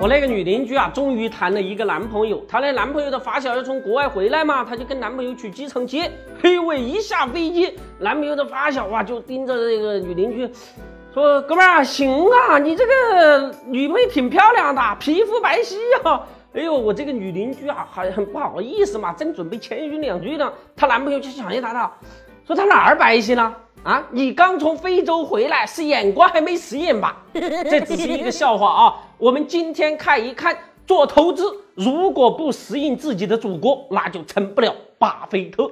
我那个女邻居啊，终于谈了一个男朋友。她那男朋友的发小要从国外回来嘛，她就跟男朋友去机场接。嘿喂，一下飞机，男朋友的发小啊就盯着这个女邻居，说：“哥们儿，行啊，你这个女朋友挺漂亮的，皮肤白皙啊。”哎呦，我这个女邻居啊，还很不好意思嘛，正准备谦虚两句呢，她男朋友就抢先答道：“说他哪儿白皙了？”啊，你刚从非洲回来，是眼光还没适应吧？这只是一个笑话啊。我们今天看一看，做投资如果不适应自己的祖国，那就成不了巴菲特。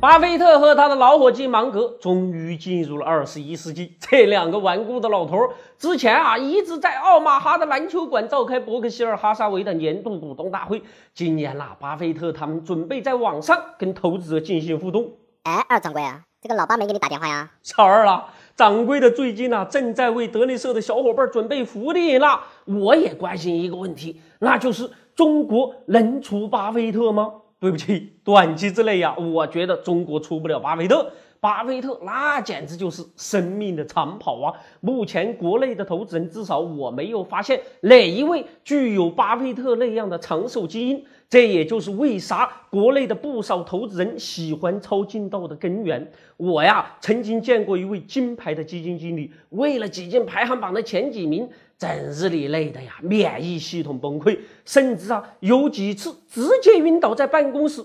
巴菲特和他的老伙计芒格终于进入了二十一世纪。这两个顽固的老头儿之前啊一直在奥马哈的篮球馆召开伯克希尔哈撒韦的年度股东大会。今年呐，巴菲特他们准备在网上跟投资者进行互动。哎，二掌柜啊，这个老八没给你打电话呀？小二啊，掌柜的最近呢正在为德力社的小伙伴准备福利呢。我也关心一个问题，那就是中国能除巴菲特吗？对不起，短期之内呀，我觉得中国出不了巴菲特。巴菲特那简直就是生命的长跑啊！目前国内的投资人，至少我没有发现哪一位具有巴菲特那样的长寿基因。这也就是为啥国内的不少投资人喜欢抄近道的根源。我呀，曾经见过一位金牌的基金经理，为了挤进排行榜的前几名，整日里累的呀，免疫系统崩溃，甚至啊，有几次直接晕倒在办公室。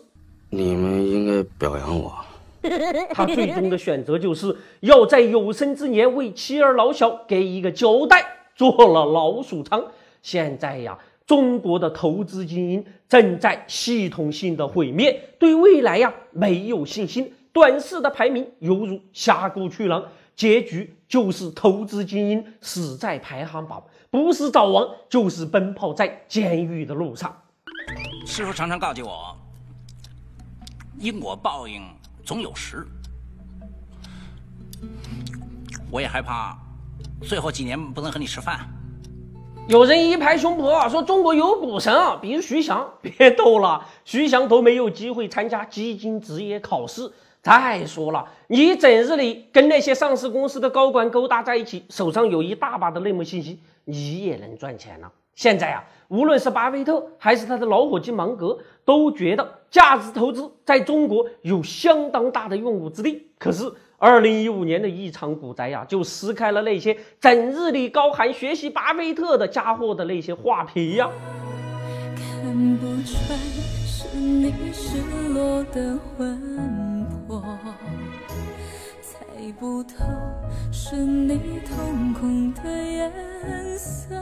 你们应该表扬我。他最终的选择就是要在有生之年为妻儿老小给一个交代，做了老鼠仓。现在呀。中国的投资精英正在系统性的毁灭，对未来呀没有信心，短视的排名犹如峡谷去狼，结局就是投资精英死在排行榜，不是早亡就是奔跑在监狱的路上。师傅常常告诫我，因果报应总有时，我也害怕最后几年不能和你吃饭。有人一拍胸脯说：“中国有股神啊，比如徐翔。”别逗了，徐翔都没有机会参加基金职业考试。再说了，你整日里跟那些上市公司的高管勾搭在一起，手上有一大把的内幕信息，你也能赚钱了。现在啊，无论是巴菲特还是他的老伙计芒格，都觉得价值投资在中国有相当大的用武之地。可是，二零一五年的一场股灾呀，就撕开了那些整日里高喊学习巴菲特的家伙的那些画皮呀。看不穿是你失落的魂魄，猜不透是你瞳孔的颜色。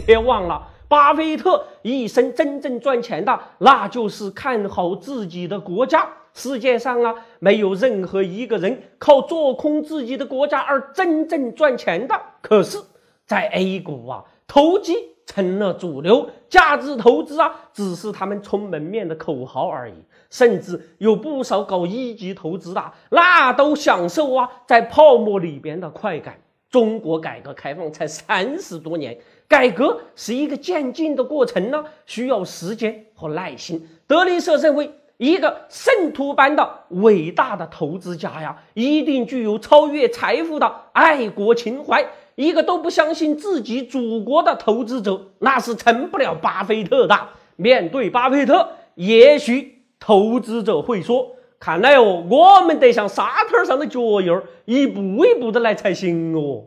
别忘了，巴菲特一生真正赚钱的，那就是看好自己的国家。世界上啊，没有任何一个人靠做空自己的国家而真正赚钱的。可是，在 A 股啊，投机成了主流，价值投资啊，只是他们充门面的口号而已。甚至有不少搞一级投资的，那都享受啊，在泡沫里边的快感。中国改革开放才三十多年。改革是一个渐进的过程呢，需要时间和耐心。德林社认为，一个圣徒般的伟大的投资家呀，一定具有超越财富的爱国情怀。一个都不相信自己祖国的投资者，那是成不了巴菲特的。面对巴菲特，也许投资者会说：“看来哦，我们得像沙滩上的脚印儿，一步一步的来才行哦。”